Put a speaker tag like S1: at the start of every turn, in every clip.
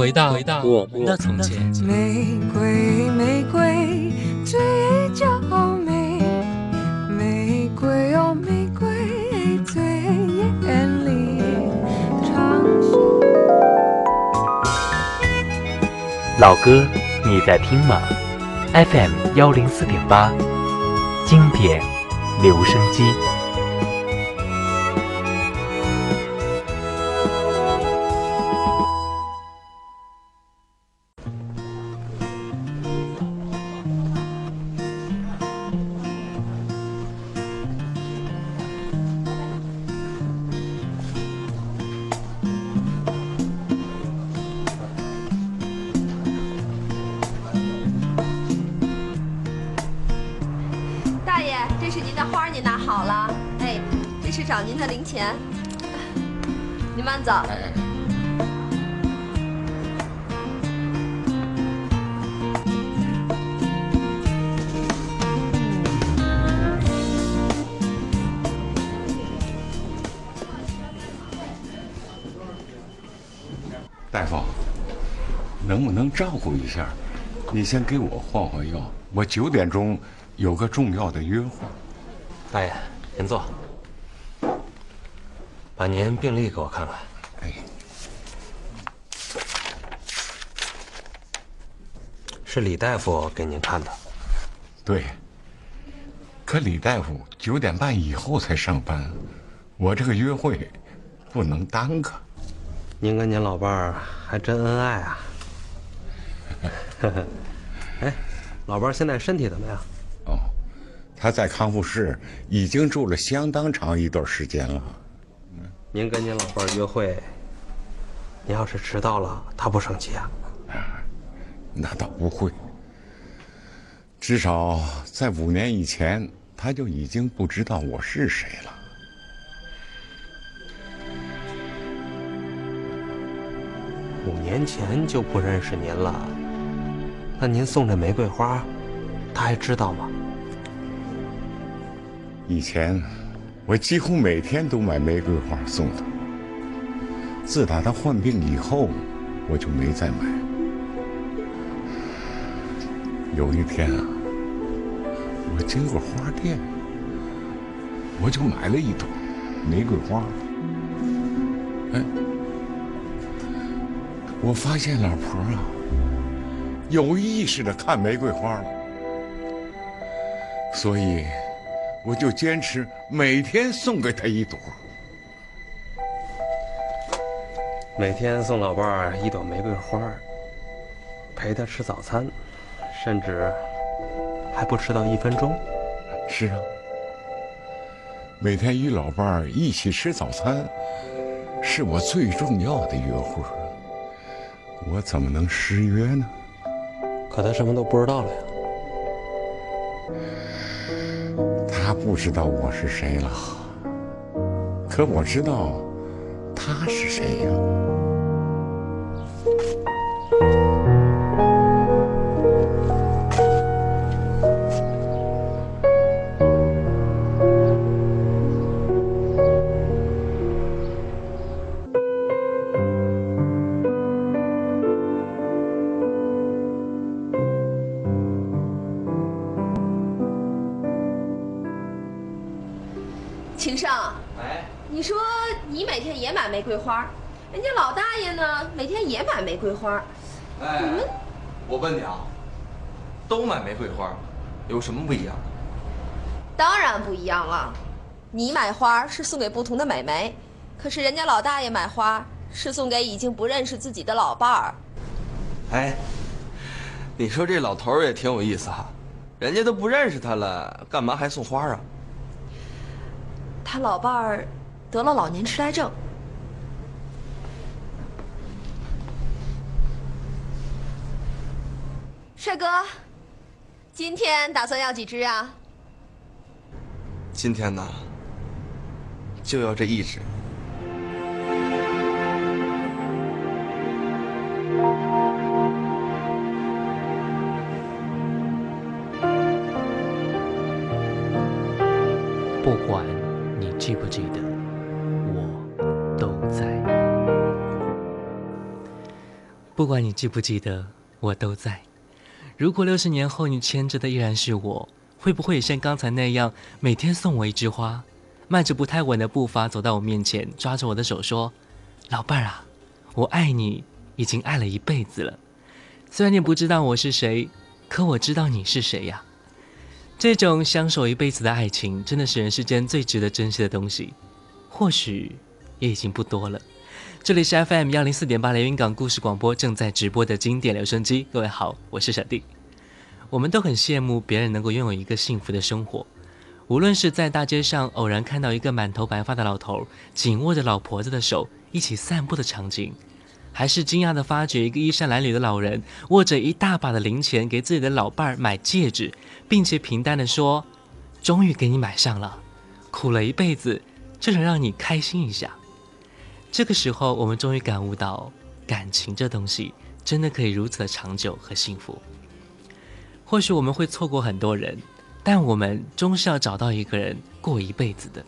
S1: 回到回到我们的从前。
S2: 玫瑰，玫瑰，最娇美。玫瑰哦，玫瑰最艳丽。长袖。
S3: 老歌，你在听吗？FM 幺零四点八，经典留声机。
S4: 大
S5: 夫，能不能照顾一下？你先给我换换药，我九点钟有个重要的约会。
S6: 大爷，您坐，把您病历给我看看。
S5: 哎，
S6: 是李大夫给您看的。
S5: 对。可李大夫九点半以后才上班，我这个约会不能耽搁。
S6: 您跟您老伴儿还真恩爱啊！哎，老伴儿现在身体怎么样？
S5: 哦，他在康复室已经住了相当长一段时间了。
S6: 您跟您老伴儿约会，您要是迟到了，他不生气啊？
S5: 那倒不会，至少在五年以前，他就已经不知道我是谁了。
S6: 五年前就不认识您了，那您送这玫瑰花，他还知道吗？
S5: 以前我几乎每天都买玫瑰花送他。自打他患病以后，我就没再买。有一天啊，我经过花店，我就买了一朵玫瑰花。哎，我发现老婆啊，有意识的看玫瑰花了，所以我就坚持每天送给她一朵。
S6: 每天送老伴儿一朵玫瑰花，陪她吃早餐，甚至还不迟到一分钟。
S5: 是啊，每天与老伴儿一起吃早餐，是我最重要的约会。我怎么能失约呢？
S6: 可他什么都不知道了呀。
S5: 他不知道我是谁了，可我知道他是谁呀。
S4: 每天也买玫瑰花，人家老大爷呢每天也买玫瑰花，
S7: 哎，
S4: 你们
S7: 我问你啊，都买玫瑰花，有什么不一样？
S4: 当然不一样了。你买花是送给不同的美眉，可是人家老大爷买花是送给已经不认识自己的老伴儿。
S7: 哎，你说这老头儿也挺有意思哈，人家都不认识他了，干嘛还送花啊？
S4: 他老伴儿得了老年痴呆症，帅哥，今天打算要几只啊？
S7: 今天呢，就要这一只。
S1: 不管你记不记得，我都在。如果六十年后你牵着的依然是我，会不会也像刚才那样，每天送我一枝花，迈着不太稳的步伐走到我面前，抓着我的手说：“老伴儿啊，我爱你，已经爱了一辈子了。虽然你不知道我是谁，可我知道你是谁呀。”这种相守一辈子的爱情，真的是人世间最值得珍惜的东西。或许也已经不多了。这里是 FM 幺零四点八连云港故事广播正在直播的经典留声机。各位好，我是小弟。我们都很羡慕别人能够拥有一个幸福的生活，无论是在大街上偶然看到一个满头白发的老头紧握着老婆子的手一起散步的场景，还是惊讶地发觉一个衣衫褴褛的老人握着一大把的零钱给自己的老伴儿买戒指，并且平淡地说：“终于给你买上了，苦了一辈子，就想让你开心一下。”这个时候，我们终于感悟到，感情这东西真的可以如此的长久和幸福。或许我们会错过很多人，但我们终是要找到一个人过一辈子的。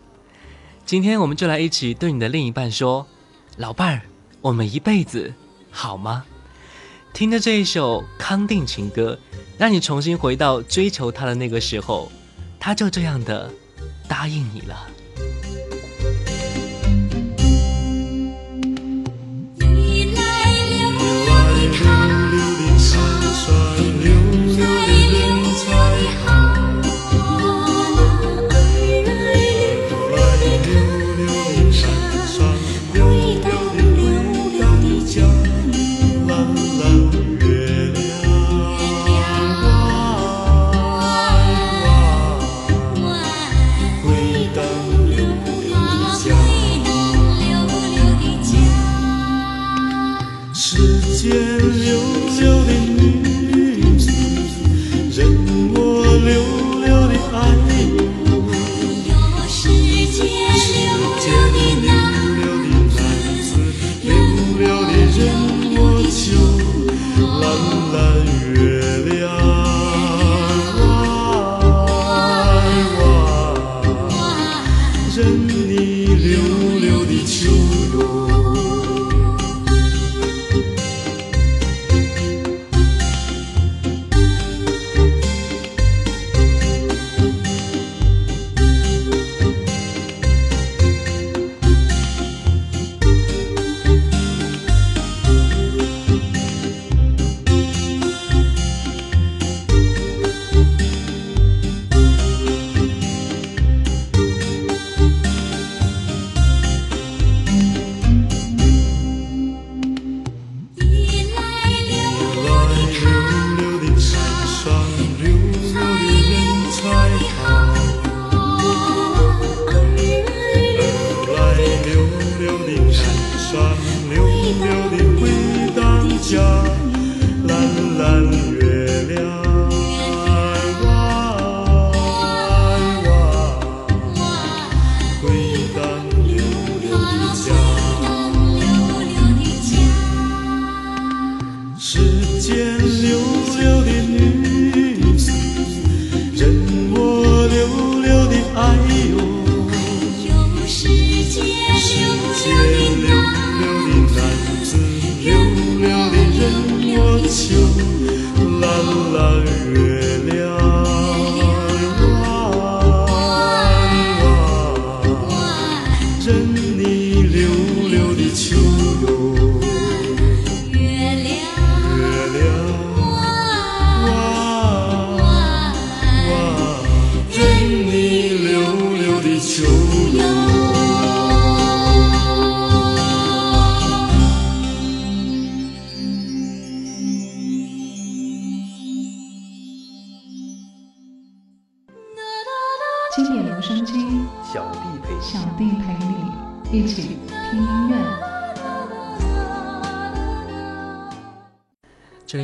S1: 今天我们就来一起对你的另一半说：“老伴儿，我们一辈子好吗？”听着这一首康定情歌，让你重新回到追求他的那个时候，他就这样的答应你了。
S8: 上，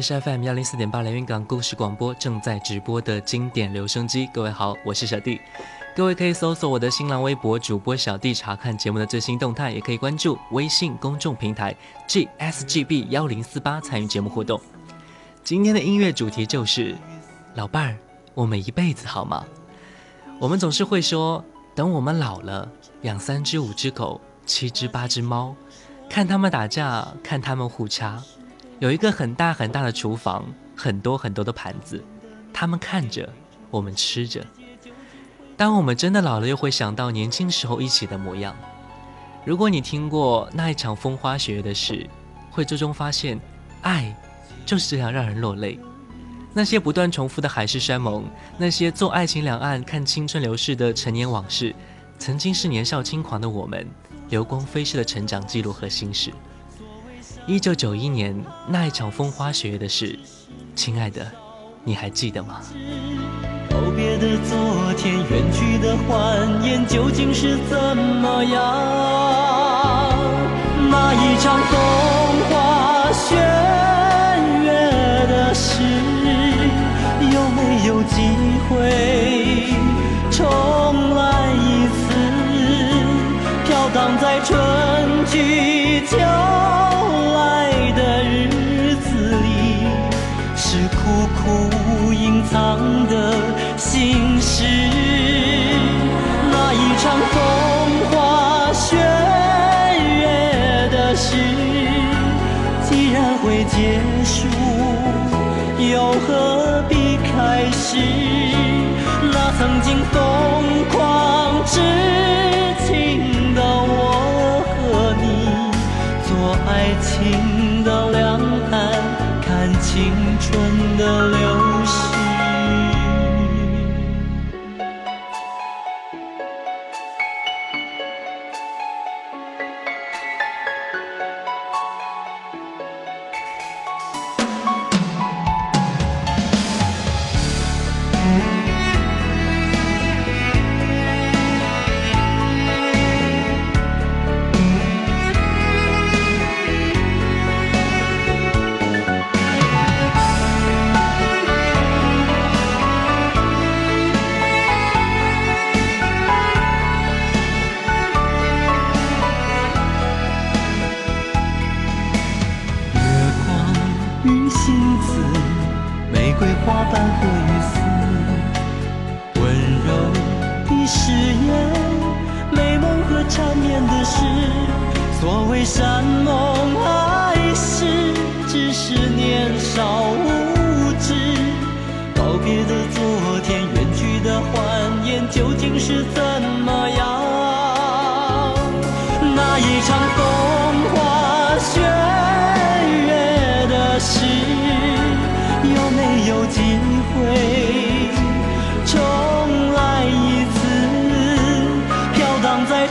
S1: FM 幺零四点八连云港故事广播正在直播的经典留声机。各位好，我是小弟。各位可以搜索我的新浪微博主播小弟查看节目的最新动态，也可以关注微信公众平台 GSGB 幺零四八参与节目互动。今天的音乐主题就是老伴儿，我们一辈子好吗？我们总是会说，等我们老了，养三只五只狗，七只八只猫，看他们打架，看他们互掐。有一个很大很大的厨房，很多很多的盘子，他们看着，我们吃着。当我们真的老了，又会想到年轻时候一起的模样。如果你听过那一场风花雪月的事，会最终发现，爱就是这样让人落泪。那些不断重复的海誓山盟，那些做爱情两岸看青春流逝的陈年往事，曾经是年少轻狂的我们，流光飞逝的成长记录和心事。一九九一年那一场风花雪月的事，亲爱的，你还记得吗？
S9: 告别的昨天，远去的欢颜，究竟是怎么样？那一场风花雪月的事，有没有机会重来一次？飘荡在春去秋藏的心事。那一场风花雪月的事，既然会结束，又何必开始？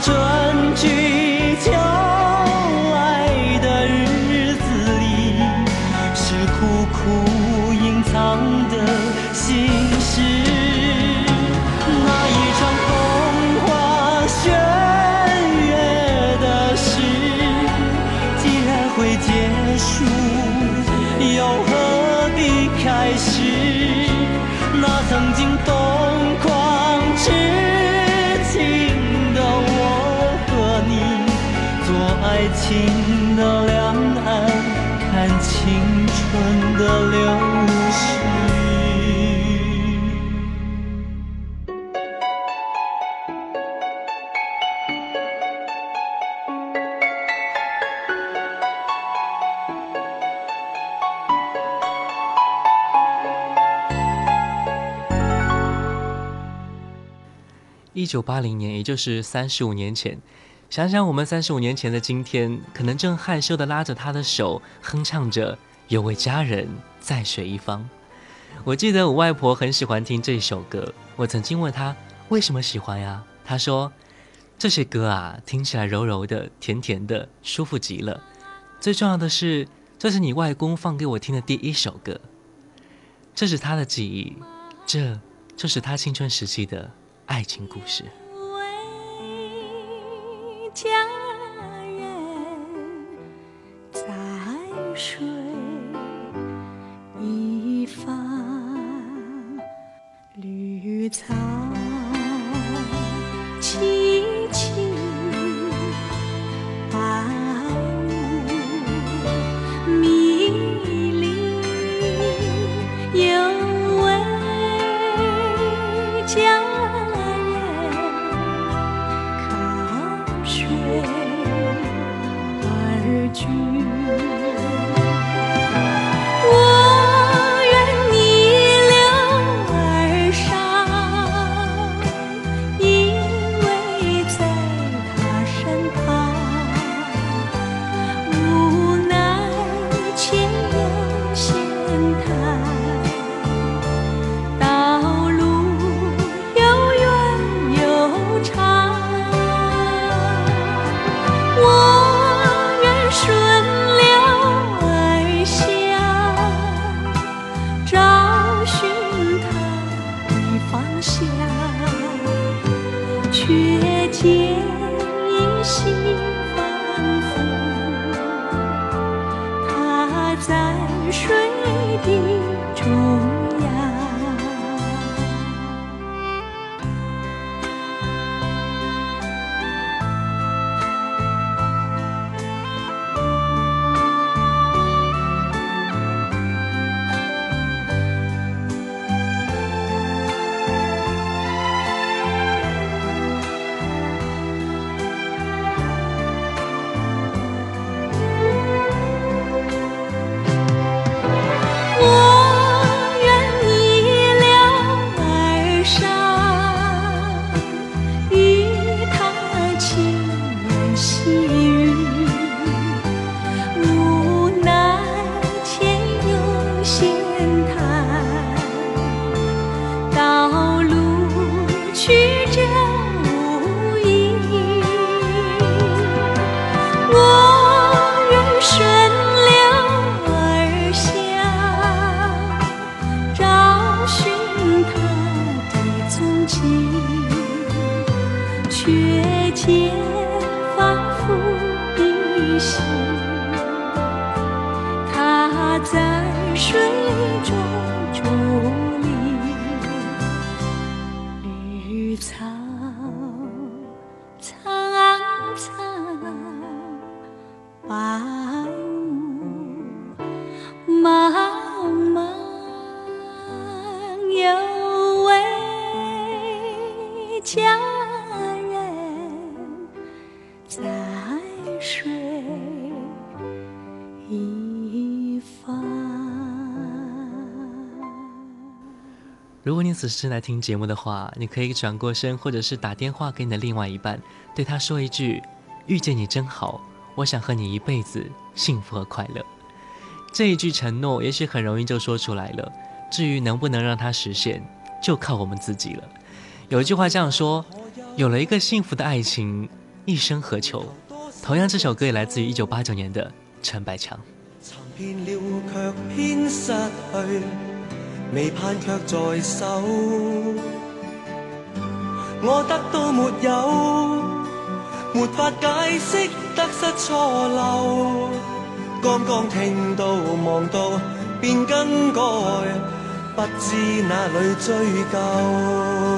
S9: 春去
S1: 九八零年，也就是三十五年前，想想我们三十五年前的今天，可能正害羞地拉着他的手，哼唱着“有位佳人在水一方”。我记得我外婆很喜欢听这首歌，我曾经问她为什么喜欢呀？她说这些歌啊，听起来柔柔的、甜甜的，舒服极了。最重要的是，这是你外公放给我听的第一首歌，这是他的记忆，这就是他青春时期的爱情故事。
S10: 佳人在水
S8: 一方。
S1: 如果你此时来听节目的话，你可以转过身，或者是打电话给你的另外一半，对他说一句：“遇见你真好，我想和你一辈子幸福和快乐。”这一句承诺，也许很容易就说出来了。至于能不能让它实现，就靠我们自己了。有一句话这样说：“有了一个幸福的爱情，一生何求？”同样，这首歌也来自于一九八九年的陈百强。
S11: 遍了卻偏失去，未盼卻在手。我得到沒有，沒法解釋得失錯漏。剛剛聽到望到便更改，不知哪裏追究。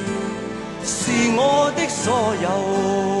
S11: 是我的所有。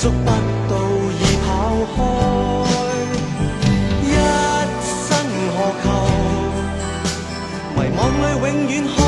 S11: 捉不到已跑开一生何求？迷惘里永远看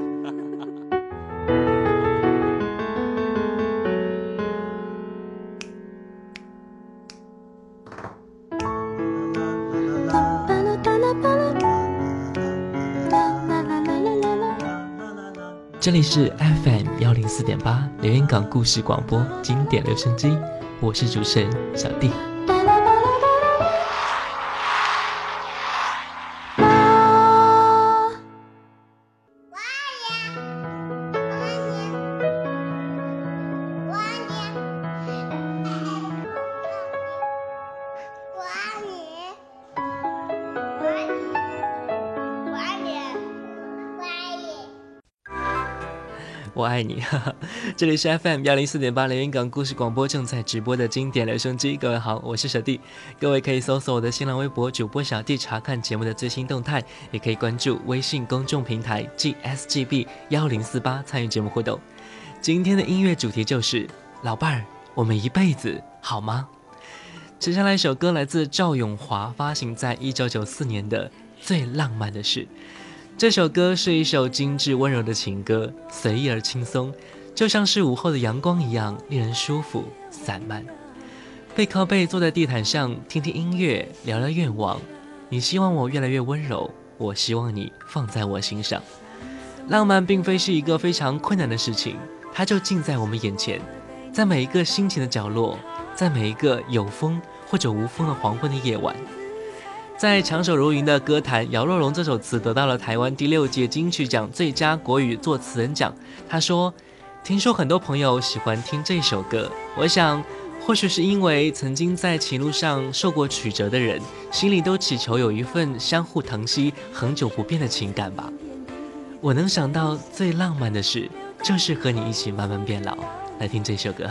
S1: 这里是 FM 幺零四点八连云港故事广播经典留声机，我是主持人小弟。爱你，哈哈，这里是 FM 幺零四点八连云港故事广播正在直播的经典留声机。各位好，我是小弟，各位可以搜索我的新浪微博主播小弟查看节目的最新动态，也可以关注微信公众平台 GSGB 幺零四八参与节目互动。今天的音乐主题就是老伴儿，我们一辈子好吗？接下来一首歌来自赵咏华，发行在一九九四年的《最浪漫的事》。这首歌是一首精致温柔的情歌，随意而轻松，就像是午后的阳光一样，令人舒服散漫。背靠背坐在地毯上，听听音乐，聊聊愿望。你希望我越来越温柔，我希望你放在我心上。浪漫并非是一个非常困难的事情，它就近在我们眼前，在每一个心情的角落，在每一个有风或者无风的黄昏的夜晚。在长手如云的歌坛，姚若龙这首词得到了台湾第六届金曲奖最佳国语作词人奖。他说：“听说很多朋友喜欢听这首歌，我想，或许是因为曾经在情路上受过曲折的人，心里都祈求有一份相互疼惜、恒久不变的情感吧。我能想到最浪漫的事，就是和你一起慢慢变老。来听这首歌。”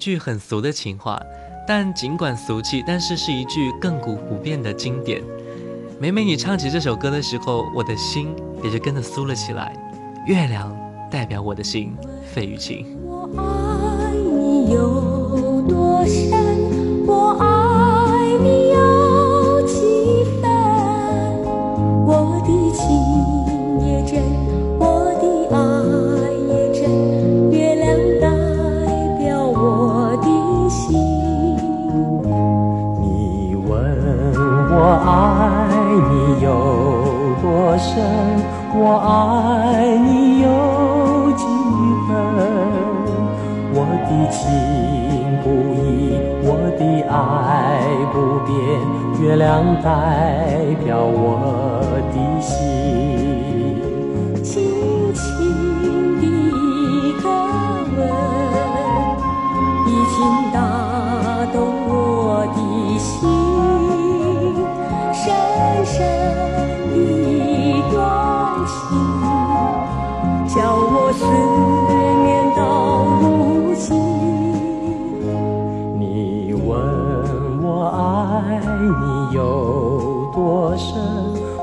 S1: 句很俗的情话，但尽管俗气，但是是一句亘古不变的经典。每每你唱起这首歌的时候，我的心也就跟着酥了起来。月亮代表我的心，费玉清。
S8: 我爱你有亮代表我的心。轻轻的一个吻，已经打动我的心，深深的一段情，叫我思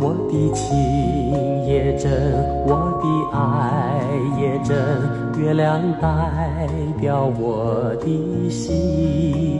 S12: 我的情也真，我的爱也真，月亮代表我的心。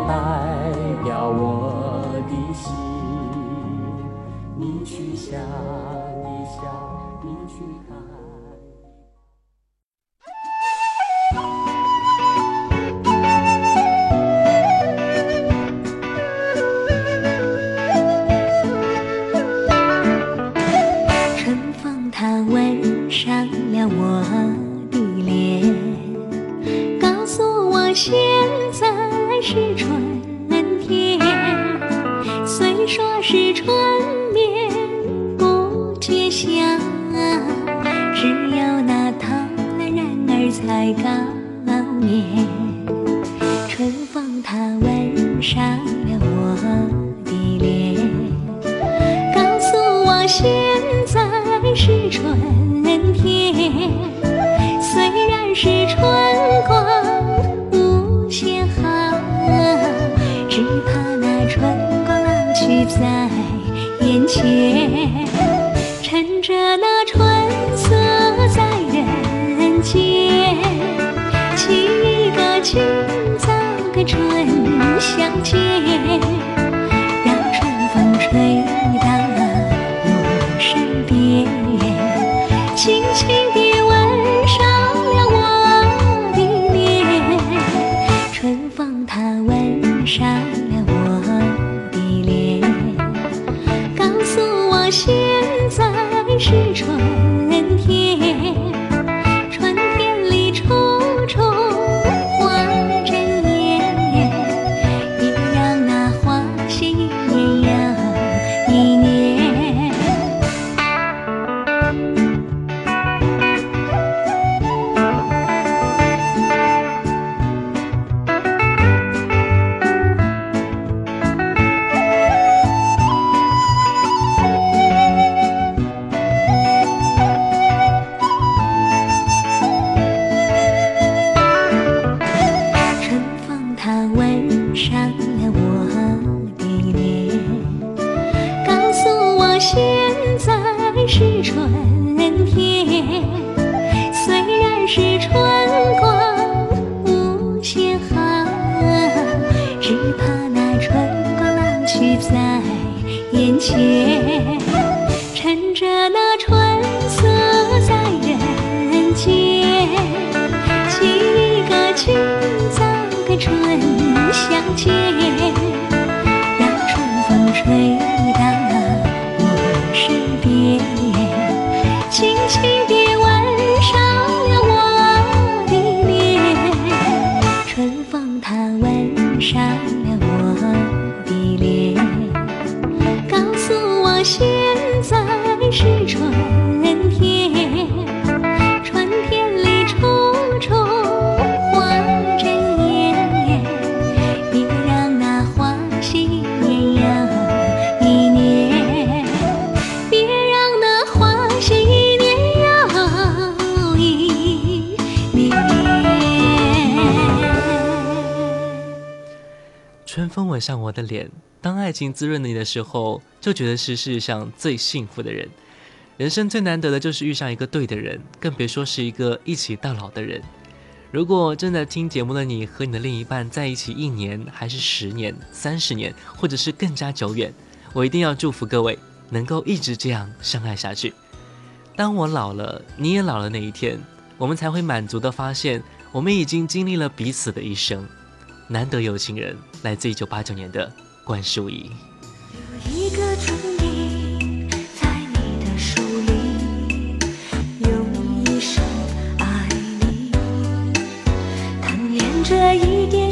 S8: 才高眠。春风它吻上了我的脸。告诉我现在是春天，虽然是春光无限好，只怕那春光老去在眼前。的脸
S1: 当爱情滋润你的时候就觉得是世上最幸福的人。人生最难得的就是遇上一个对的人更别说是一个一起到老的人。如果正在听节目的你和你的另一半在一起一年还是十年三十年或者是更加久远我一定要祝福各位能够一直这样相爱下去。当我老了你也老了那一天我们才会满足的发现我们已经经历了彼此的一生。难得有情人来自一九八九年的关淑怡有
S8: 一个在你的里用一生爱你。点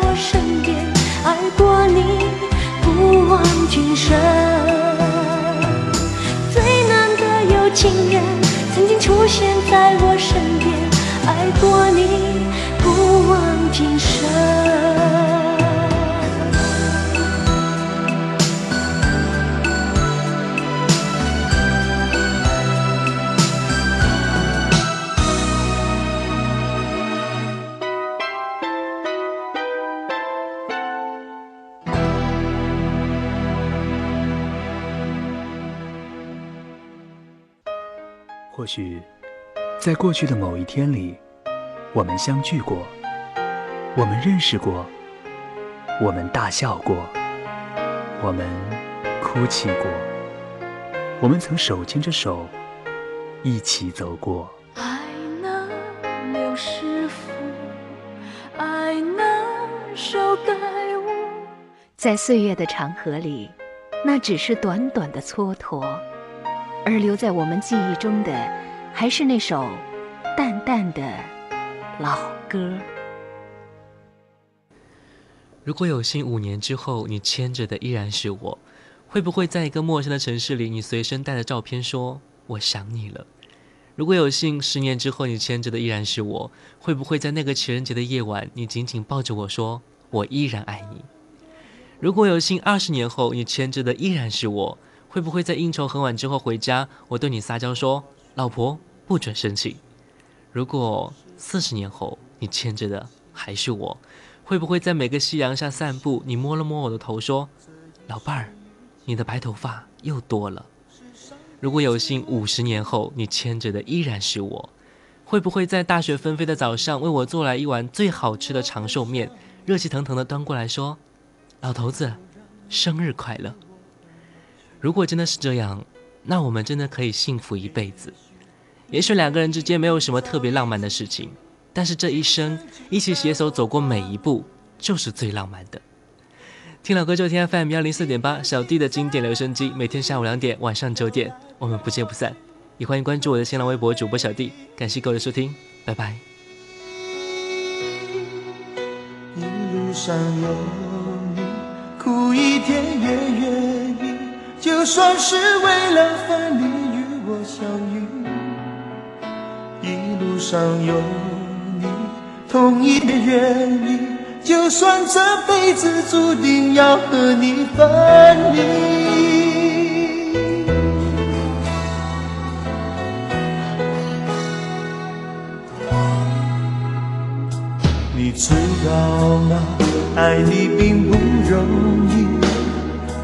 S8: 我身边，爱过你，不忘今生。最难得有情人，曾经出现在我身边，爱过你，不忘今生。
S13: 或许，在过去的某一天里，我们相聚过，我们认识过，我们大笑过，我们哭泣过，我们曾手牵着手一起走过。
S8: 爱能留是福，爱能修改我。
S14: 在岁月的长河里，那只是短短的蹉跎。而留在我们记忆中的，还是那首淡淡的老歌。
S1: 如果有幸五年之后你牵着的依然是我，会不会在一个陌生的城市里，你随身带着照片说“我想你了”？如果有幸十年之后你牵着的依然是我，会不会在那个情人节的夜晚，你紧紧抱着我说“我依然爱你”？如果有幸二十年后你牵着的依然是我？会不会在应酬很晚之后回家，我对你撒娇说：“老婆不准生气。”如果四十年后你牵着的还是我，会不会在每个夕阳下散步，你摸了摸我的头说：“老伴儿，你的白头发又多了。”如果有幸五十年后你牵着的依然是我，会不会在大雪纷飞的早上为我做来一碗最好吃的长寿面，热气腾腾的端过来说：“老头子，生日快乐。”如果真的是这样，那我们真的可以幸福一辈子。也许两个人之间没有什么特别浪漫的事情，但是这一生一起携手走过每一步，就是最浪漫的。听老歌就听 FM 幺零四点八，小弟的经典留声机，每天下午两点，晚上九点，我们不见不散。也欢迎关注我的新浪微博主播小弟，感谢各位的收听，拜拜。
S11: 一路上有你，苦一点也愿意。就算是为了分离与我相遇，一路上有你，痛一点愿意。就算这辈子注定要和你分离，你知道吗？爱你并不容易。